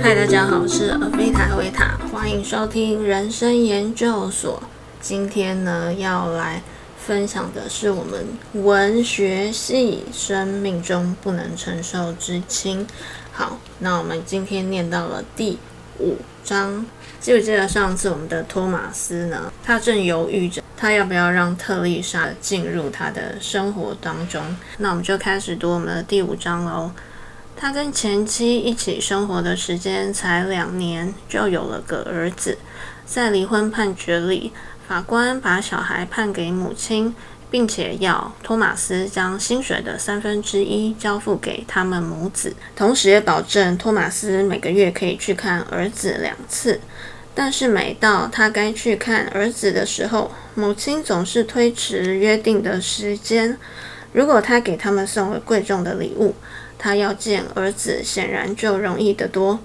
嗨，大家好，我是阿菲塔维塔，欢迎收听人生研究所。今天呢，要来分享的是我们文学系生命中不能承受之轻。好，那我们今天念到了第五章。记不记得上次我们的托马斯呢？他正犹豫着，他要不要让特丽莎进入他的生活当中？那我们就开始读我们的第五章喽。他跟前妻一起生活的时间才两年，就有了个儿子。在离婚判决里，法官把小孩判给母亲。并且要托马斯将薪水的三分之一交付给他们母子，同时也保证托马斯每个月可以去看儿子两次。但是每到他该去看儿子的时候，母亲总是推迟约定的时间。如果他给他们送了贵重的礼物，他要见儿子显然就容易得多。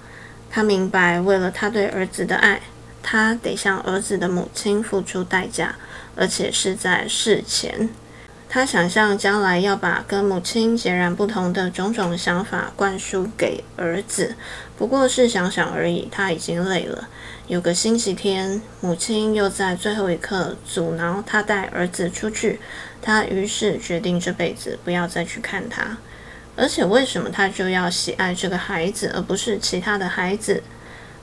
他明白，为了他对儿子的爱，他得向儿子的母亲付出代价。而且是在事前，他想象将来要把跟母亲截然不同的种种想法灌输给儿子，不过是想想而已。他已经累了。有个星期天，母亲又在最后一刻阻挠他带儿子出去，他于是决定这辈子不要再去看他。而且，为什么他就要喜爱这个孩子，而不是其他的孩子？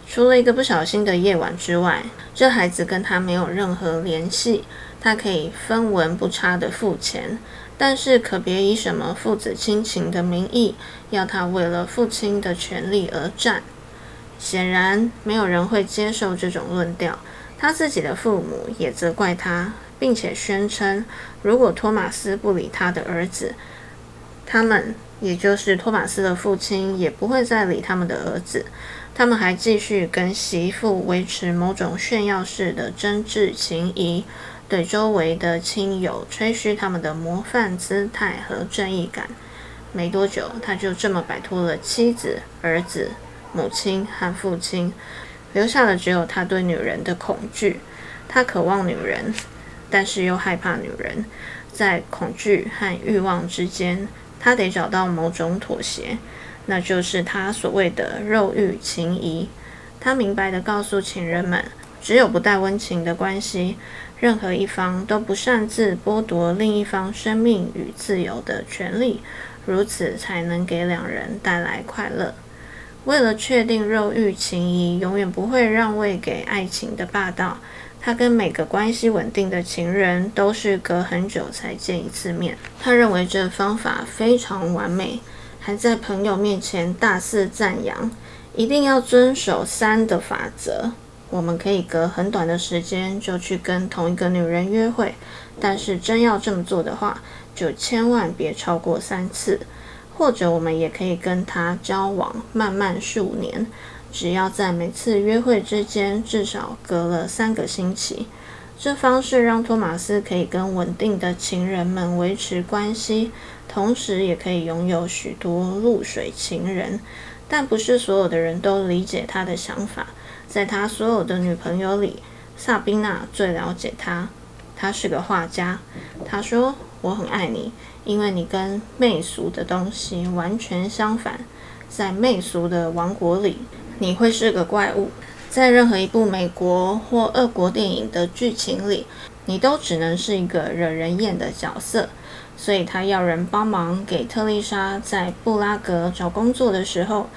除了一个不小心的夜晚之外，这孩子跟他没有任何联系。他可以分文不差的付钱，但是可别以什么父子亲情的名义要他为了父亲的权利而战。显然，没有人会接受这种论调。他自己的父母也责怪他，并且宣称，如果托马斯不理他的儿子，他们，也就是托马斯的父亲，也不会再理他们的儿子。他们还继续跟媳妇维持某种炫耀式的真挚情谊。对周围的亲友吹嘘他们的模范姿态和正义感，没多久，他就这么摆脱了妻子、儿子、母亲和父亲，留下的只有他对女人的恐惧。他渴望女人，但是又害怕女人。在恐惧和欲望之间，他得找到某种妥协，那就是他所谓的肉欲情谊。他明白地告诉情人们，只有不带温情的关系。任何一方都不擅自剥夺另一方生命与自由的权利，如此才能给两人带来快乐。为了确定肉欲情谊永远不会让位给爱情的霸道，他跟每个关系稳定的情人都是隔很久才见一次面。他认为这方法非常完美，还在朋友面前大肆赞扬，一定要遵守三的法则。我们可以隔很短的时间就去跟同一个女人约会，但是真要这么做的话，就千万别超过三次。或者我们也可以跟她交往，慢慢数年，只要在每次约会之间至少隔了三个星期。这方式让托马斯可以跟稳定的情人们维持关系，同时也可以拥有许多露水情人。但不是所有的人都理解他的想法。在他所有的女朋友里，萨宾娜最了解他。他是个画家。他说：“我很爱你，因为你跟媚俗的东西完全相反。在媚俗的王国里，你会是个怪物。在任何一部美国或俄国电影的剧情里，你都只能是一个惹人厌的角色。所以他要人帮忙给特丽莎在布拉格找工作的时候，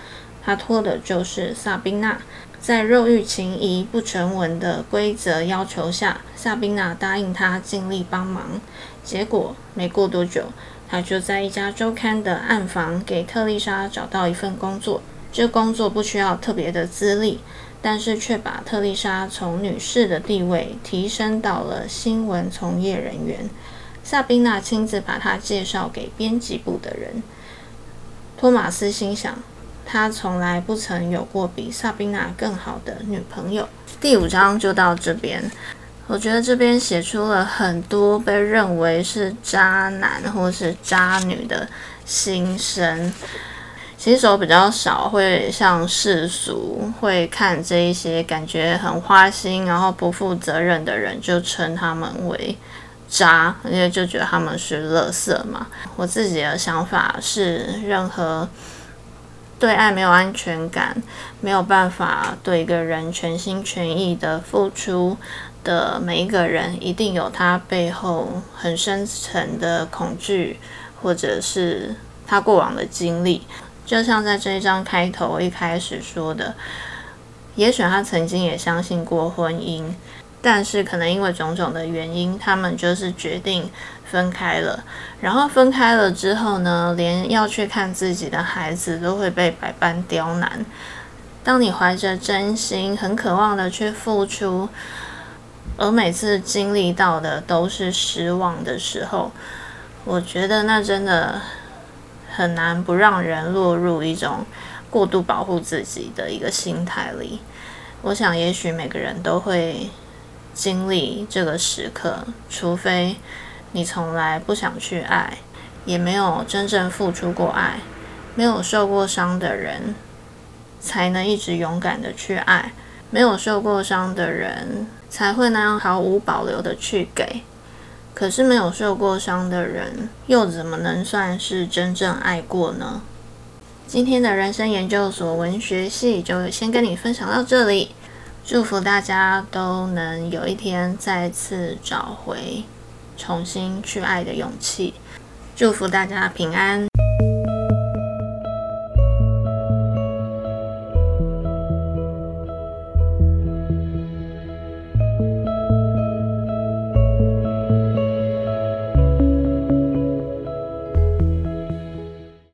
他托的就是萨宾娜。”在肉欲情谊不成文的规则要求下，萨宾娜答应他尽力帮忙。结果没过多久，他就在一家周刊的暗房给特丽莎找到一份工作。这工作不需要特别的资历，但是却把特丽莎从女士的地位提升到了新闻从业人员。萨宾娜亲自把她介绍给编辑部的人。托马斯心想。他从来不曾有过比萨宾娜更好的女朋友。第五章就到这边，我觉得这边写出了很多被认为是渣男或是渣女的心声。新手比较少会像世俗会看这一些感觉很花心然后不负责任的人，就称他们为渣，因为就觉得他们是垃圾嘛。我自己的想法是，任何对爱没有安全感，没有办法对一个人全心全意的付出的每一个人，一定有他背后很深层的恐惧，或者是他过往的经历。就像在这一章开头一开始说的，也许他曾经也相信过婚姻，但是可能因为种种的原因，他们就是决定分开了。然后分开了之后呢，连要去看自己的孩子都会被百般刁难。当你怀着真心，很渴望的去付出，而每次经历到的都是失望的时候，我觉得那真的。很难不让人落入一种过度保护自己的一个心态里。我想，也许每个人都会经历这个时刻，除非你从来不想去爱，也没有真正付出过爱，没有受过伤的人，才能一直勇敢的去爱。没有受过伤的人，才会那样毫无保留的去给。可是没有受过伤的人，又怎么能算是真正爱过呢？今天的人生研究所文学系就先跟你分享到这里，祝福大家都能有一天再次找回重新去爱的勇气，祝福大家平安。